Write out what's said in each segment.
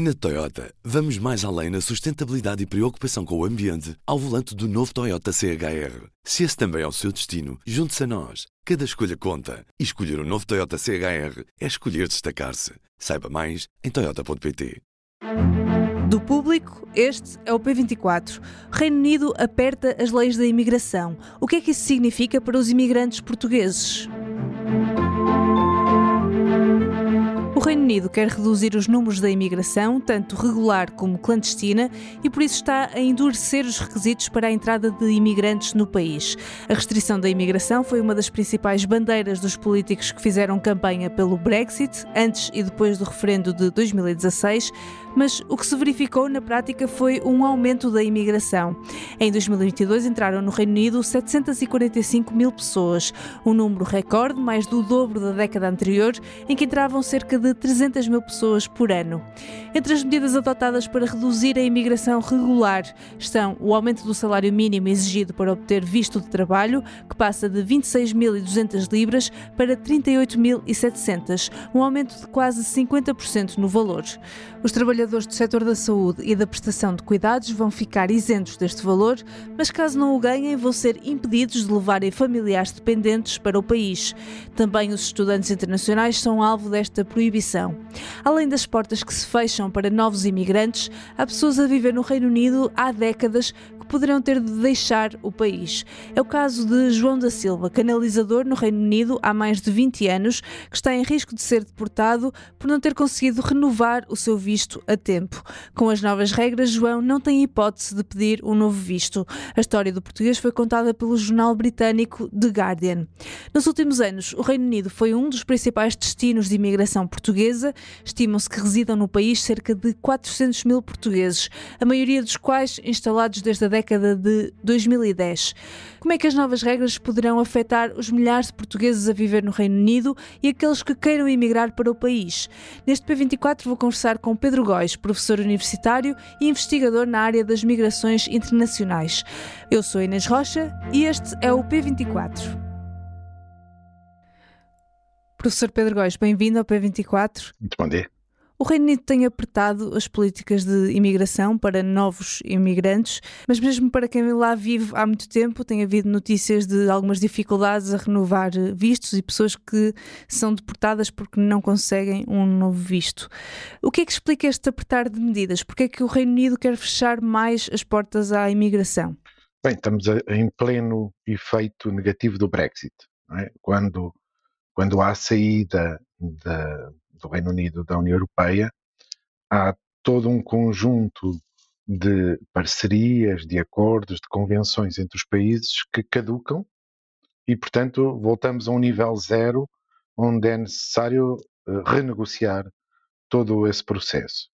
Na Toyota, vamos mais além na sustentabilidade e preocupação com o ambiente ao volante do novo Toyota CHR. Se esse também é o seu destino, junte-se a nós. Cada escolha conta. E escolher o um novo Toyota CHR é escolher destacar-se. Saiba mais em Toyota.pt. Do público, este é o P24. O Reino Unido aperta as leis da imigração. O que é que isso significa para os imigrantes portugueses? O Reino Unido quer reduzir os números da imigração, tanto regular como clandestina, e por isso está a endurecer os requisitos para a entrada de imigrantes no país. A restrição da imigração foi uma das principais bandeiras dos políticos que fizeram campanha pelo Brexit, antes e depois do referendo de 2016, mas o que se verificou na prática foi um aumento da imigração. Em 2022 entraram no Reino Unido 745 mil pessoas, um número recorde, mais do dobro da década anterior, em que entravam cerca de 300 mil pessoas por ano. Entre as medidas adotadas para reduzir a imigração regular estão o aumento do salário mínimo exigido para obter visto de trabalho, que passa de 26.200 libras para 38.700, um aumento de quase 50% no valor. Os trabalhadores do setor da saúde e da prestação de cuidados vão ficar isentos deste valor, mas caso não o ganhem, vão ser impedidos de levarem familiares dependentes para o país. Também os estudantes internacionais são alvo desta proibição. Além das portas que se fecham para novos imigrantes, há pessoas a viver no Reino Unido há décadas poderão ter de deixar o país. É o caso de João da Silva, canalizador no Reino Unido há mais de 20 anos, que está em risco de ser deportado por não ter conseguido renovar o seu visto a tempo. Com as novas regras, João não tem hipótese de pedir um novo visto. A história do português foi contada pelo jornal britânico The Guardian. Nos últimos anos, o Reino Unido foi um dos principais destinos de imigração portuguesa. Estimam-se que residam no país cerca de 400 mil portugueses, a maioria dos quais instalados desde a década década de 2010. Como é que as novas regras poderão afetar os milhares de portugueses a viver no Reino Unido e aqueles que queiram emigrar para o país? Neste P24 vou conversar com Pedro Góis, professor universitário e investigador na área das migrações internacionais. Eu sou Inês Rocha e este é o P24. Professor Pedro Góis, bem-vindo ao P24. Muito bom dia. O Reino Unido tem apertado as políticas de imigração para novos imigrantes, mas mesmo para quem lá vive há muito tempo, tem havido notícias de algumas dificuldades a renovar vistos e pessoas que são deportadas porque não conseguem um novo visto. O que é que explica este apertar de medidas? Porque é que o Reino Unido quer fechar mais as portas à imigração? Bem, estamos em pleno efeito negativo do Brexit. É? Quando, quando há a saída da, do Reino Unido da União Europeia, há todo um conjunto de parcerias, de acordos, de convenções entre os países que caducam e, portanto, voltamos a um nível zero onde é necessário uh, renegociar todo esse processo.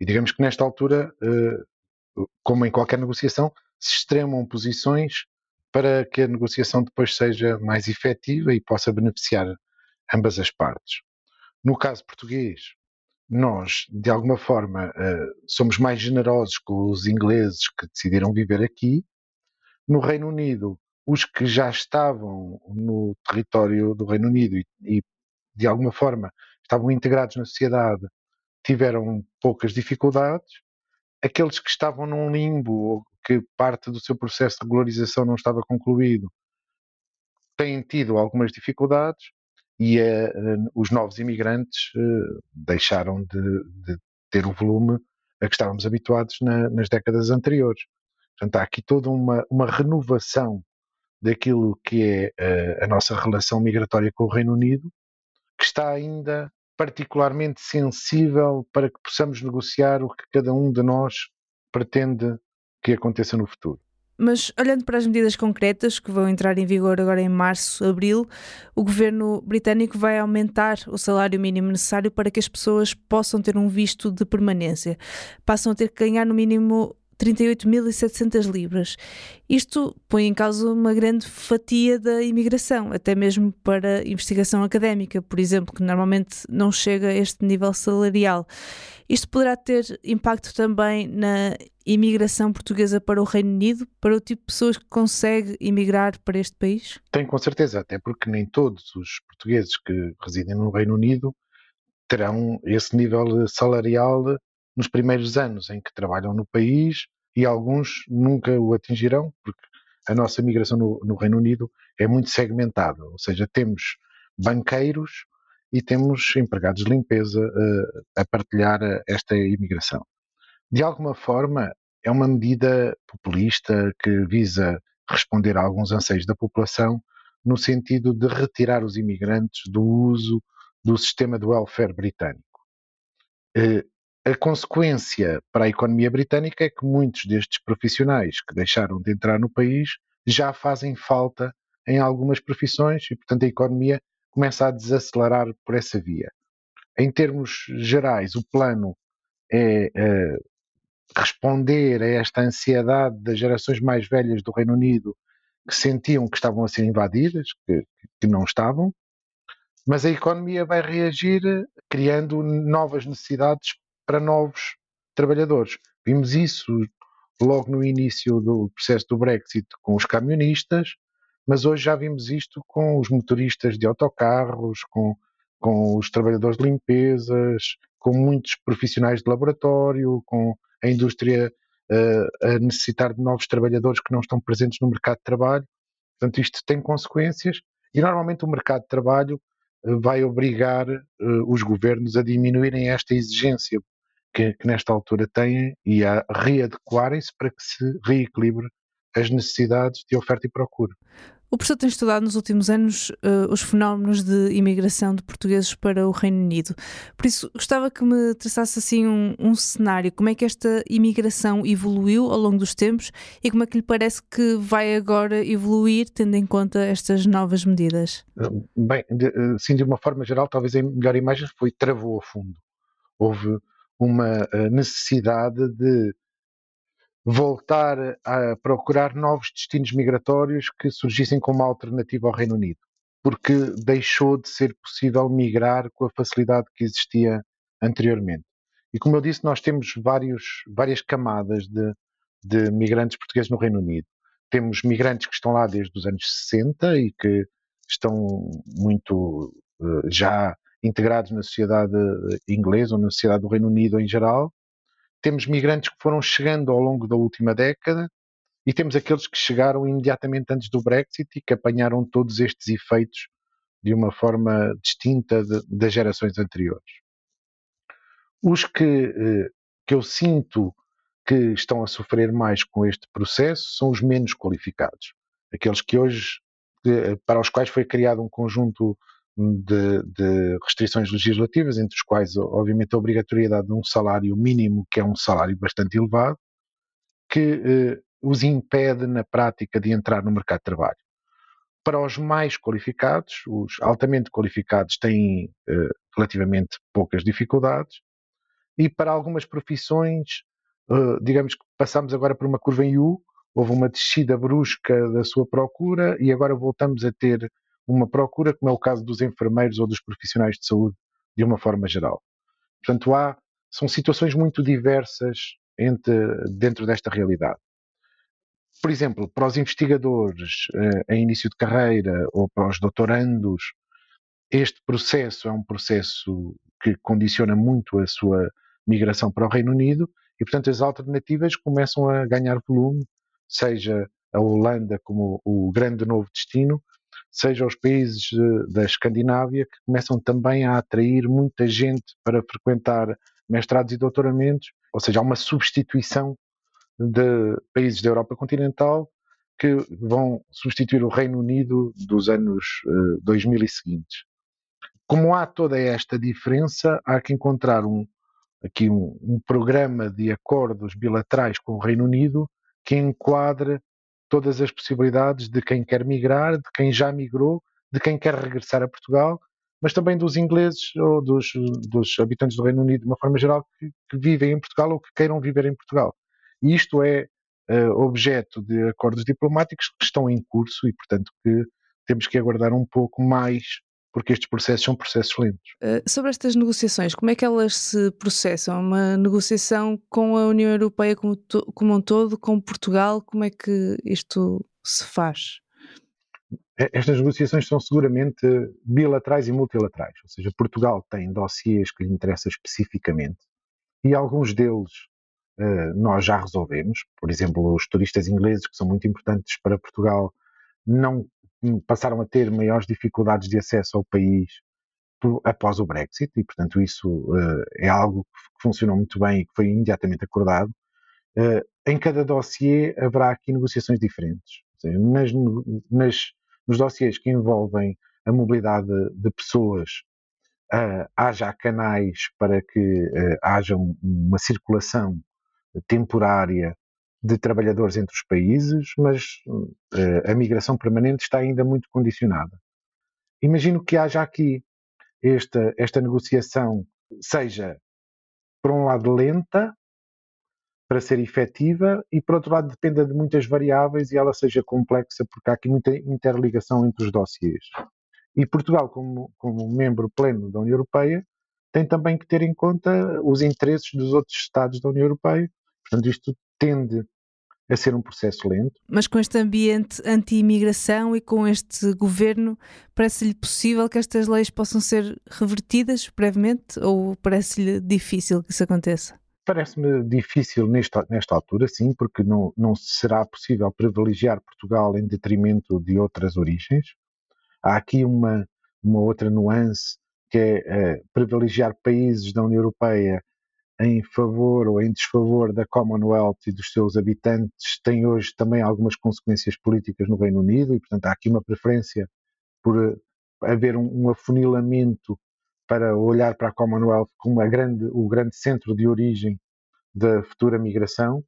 E digamos que nesta altura, uh, como em qualquer negociação, se extremam posições para que a negociação depois seja mais efetiva e possa beneficiar ambas as partes. No caso português, nós, de alguma forma, uh, somos mais generosos com os ingleses que decidiram viver aqui. No Reino Unido, os que já estavam no território do Reino Unido e, e de alguma forma, estavam integrados na sociedade, tiveram poucas dificuldades. Aqueles que estavam num limbo, ou que parte do seu processo de regularização não estava concluído, têm tido algumas dificuldades e uh, os novos imigrantes uh, deixaram de, de, ter o volume a que estávamos habituados na, nas décadas anteriores. Portanto, há aqui toda uma, uma renovação daquilo que é uh, a nossa relação migratória com o Reino Unido, que está ainda particularmente sensível para que possamos negociar o que cada um de nós pretende que aconteça no futuro. Mas olhando para as medidas concretas que vão entrar em vigor agora em março, abril, o governo britânico vai aumentar o salário mínimo necessário para que as pessoas possam ter um visto de permanência. Passam a ter que ganhar no mínimo 38.700 libras. Isto põe em causa uma grande fatia da imigração, até mesmo para investigação académica, por exemplo, que normalmente não chega a este nível salarial. Isto poderá ter impacto também na imigração portuguesa para o Reino Unido, para o tipo de pessoas que consegue emigrar para este país? Tem com certeza, até porque nem todos os portugueses que residem no Reino Unido terão esse nível salarial nos primeiros anos em que trabalham no país e alguns nunca o atingirão, porque a nossa migração no, no Reino Unido é muito segmentada, ou seja, temos banqueiros e temos empregados de limpeza uh, a partilhar uh, esta imigração. De alguma forma, é uma medida populista que visa responder a alguns anseios da população no sentido de retirar os imigrantes do uso do sistema de welfare britânico. Uh, a consequência para a economia britânica é que muitos destes profissionais que deixaram de entrar no país já fazem falta em algumas profissões e, portanto, a economia começa a desacelerar por essa via. Em termos gerais, o plano é, é responder a esta ansiedade das gerações mais velhas do Reino Unido que sentiam que estavam a ser invadidas, que, que não estavam, mas a economia vai reagir criando novas necessidades para novos trabalhadores. Vimos isso logo no início do processo do Brexit com os camionistas, mas hoje já vimos isto com os motoristas de autocarros, com, com os trabalhadores de limpezas, com muitos profissionais de laboratório, com a indústria uh, a necessitar de novos trabalhadores que não estão presentes no mercado de trabalho. Portanto, isto tem consequências e normalmente o mercado de trabalho uh, vai obrigar uh, os governos a diminuírem esta exigência que, que nesta altura têm e a readequarem-se para que se reequilibre as necessidades de oferta e procura. O professor tem estudado nos últimos anos uh, os fenómenos de imigração de portugueses para o Reino Unido. Por isso, gostava que me traçasse assim um, um, cenário. Como é que esta imigração evoluiu ao longo dos tempos e como é que lhe parece que vai agora evoluir, tendo em conta estas novas medidas? Bem, de, eh, sim, de uma forma geral, talvez a melhor imagem foi travou a fundo. Houve uma eh, necessidade de voltar a procurar novos destinos migratórios que surgissem como alternativa ao Reino Unido, porque deixou de ser possível migrar com a facilidade que existia anteriormente. E como eu disse, nós temos vários, várias camadas de, de migrantes portugueses no Reino Unido. Temos migrantes que estão lá desde os anos 60 e que estão muito uh, já integrados na sociedade inglesa ou na sociedade do Reino Unido em geral. Temos migrantes que foram chegando ao longo da última década e temos aqueles que chegaram imediatamente antes do Brexit e que apanharam todos estes efeitos de uma forma distinta de, das gerações anteriores. Os que, eh, que eu sinto que estão a sofrer mais com este processo são os menos qualificados. Aqueles que hoje, para os quais foi criado um conjunto de, de, restrições legislativas, entre os quais, obviamente, a obrigatoriedade de um salário mínimo, que é um salário bastante elevado, que eh, os impede, na prática, de entrar no mercado de trabalho. Para os mais qualificados, os altamente qualificados têm eh, relativamente poucas dificuldades, e para algumas profissões, eh, digamos que passamos agora por uma curva em U, houve uma descida brusca da sua procura e agora voltamos a ter uma procura, como é o caso dos enfermeiros ou dos profissionais de saúde, de uma forma geral. Portanto, há, são situações muito diversas entre, dentro desta realidade. Por exemplo, para os investigadores eh, em início de carreira ou para os doutorandos, este processo é um processo que condiciona muito a sua migração para o Reino Unido e, portanto, as alternativas começam a ganhar volume, seja a Holanda como o grande novo destino, seja os países eh, da Escandinávia, que começam também a atrair muita gente para frequentar mestrados e doutoramentos, ou seja, há uma substituição de países da Europa continental que vão substituir o Reino Unido dos anos 2000 eh, e seguintes. Como há toda esta diferença, há que encontrar um, aqui um, um programa de acordos bilaterais com o Reino Unido que enquadre todas as possibilidades de quem quer migrar, de quem já migrou, de quem quer regressar a Portugal, mas também dos ingleses ou dos, dos habitantes do Reino Unido, de uma forma geral, que, que, vivem em Portugal ou que queiram viver em Portugal. E isto é uh, objeto de acordos diplomáticos que estão em curso e, portanto, que temos que aguardar um pouco mais porque estes processos são processos lentos. Uh, sobre estas negociações, como é que elas se processam? Uma negociação com a União Europeia como, to, como um todo, com Portugal, como é que isto se faz? Estas negociações são seguramente bilaterais e multilaterais, ou seja, Portugal tem dossiês que lhe interessam especificamente e alguns deles uh, nós já resolvemos. Por exemplo, os turistas ingleses, que são muito importantes para Portugal, não passaram a ter maiores dificuldades de acesso ao país após o Brexit, e portanto isso uh, é algo que funcionou muito bem e que foi imediatamente acordado. Uh, em cada dossiê haverá aqui negociações diferentes. Seja, nas, nas, nos dossiês que envolvem a mobilidade de pessoas, uh, haja canais para que haja uma circulação temporária de trabalhadores entre os países, mas a migração permanente está ainda muito condicionada. Imagino que haja aqui esta, esta negociação seja, por um lado, lenta para ser efetiva e, por outro lado, dependa de muitas variáveis e ela seja complexa, porque há aqui muita interligação entre os dossiês. E Portugal, como, como membro pleno da União Europeia, tem também que ter em conta os interesses dos outros Estados da União Europeia. Portanto, isto tende a ser um processo lento. Mas com este ambiente anti-imigração e com este governo, parece-lhe possível que estas leis possam ser revertidas brevemente ou parece-lhe difícil que isso aconteça? Parece-me difícil nesta, nesta altura, sim, porque não, não será possível privilegiar Portugal em detrimento de outras origens. Há aqui uma, uma outra nuance que é, é privilegiar países da União Europeia em favor ou em desfavor da Commonwealth e dos seus habitantes tem hoje também algumas consequências políticas no Reino Unido e, portanto, há aqui uma preferência por eh, haver um, um afunilamento para olhar para a Commonwealth como grande, o grande centro de origem da futura migração,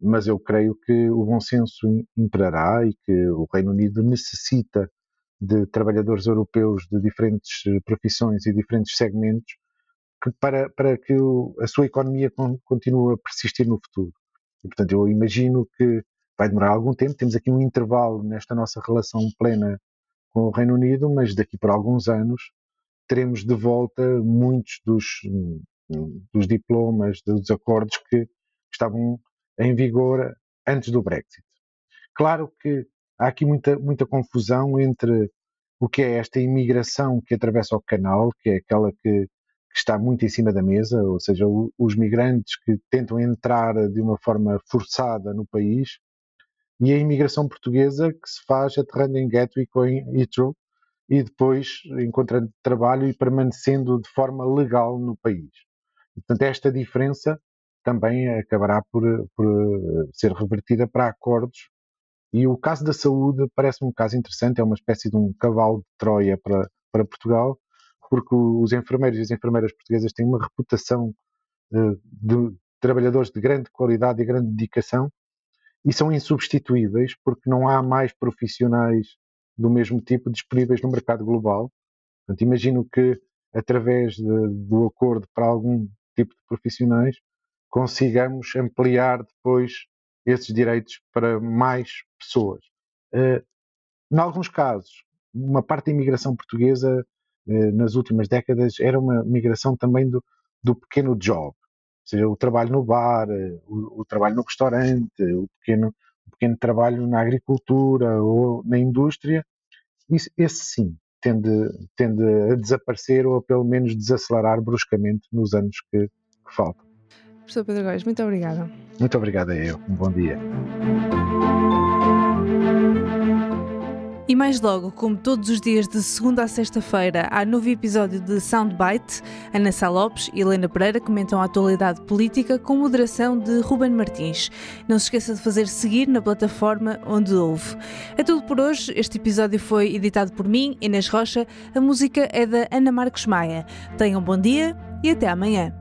mas eu creio que o bom senso imperará e que o Reino Unido necessita de trabalhadores europeus de diferentes eh, profissões e diferentes segmentos que para, para que o, a sua economia continue a persistir no futuro. E, portanto, eu imagino que vai demorar algum tempo, temos aqui um intervalo nesta nossa relação plena com o Reino Unido, mas daqui por alguns anos teremos de volta muitos dos, dos diplomas, dos acordos que estavam em vigor antes do Brexit. Claro que há aqui muita, muita confusão entre o que é esta imigração que atravessa o canal, que é aquela que que está muito em cima da mesa, ou seja, os migrantes que tentam entrar de uma forma forçada no país, e a imigração portuguesa que se faz aterrando em Gatwick ou em Heathrow e depois encontrando trabalho e permanecendo de forma legal no país. Portanto, esta diferença também acabará por, por ser revertida para acordos. E o caso da saúde parece-me um caso interessante, é uma espécie de um cavalo de Troia para, para Portugal, porque os enfermeiros e as enfermeiras portuguesas têm uma reputação uh, de trabalhadores de grande qualidade e grande dedicação e são insubstituíveis porque não há mais profissionais do mesmo tipo disponíveis no mercado global. Portanto, imagino que através de, do acordo para algum tipo de profissionais consigamos ampliar depois esses direitos para mais pessoas. Uh, em alguns casos, uma parte da imigração portuguesa eh, nas últimas décadas era uma migração também do, do pequeno job, ou seja, o trabalho no bar, eh, o, o trabalho no restaurante, o pequeno, o pequeno trabalho na agricultura ou na indústria, isso, esse sim tende, tende a desaparecer ou a pelo menos desacelerar bruscamente nos anos que, que faltam. Professor Pedro Góes, muito obrigada. Muito obrigada a eu. Um bom dia. E mais logo, como todos os dias de segunda a sexta-feira, há novo episódio de Soundbite. Ana Sá Lopes e Helena Pereira comentam a atualidade política com moderação de Ruben Martins. Não se esqueça de fazer seguir na plataforma onde ouve. É tudo por hoje. Este episódio foi editado por mim, Inês Rocha. A música é da Ana Marcos Maia. Tenham um bom dia e até amanhã.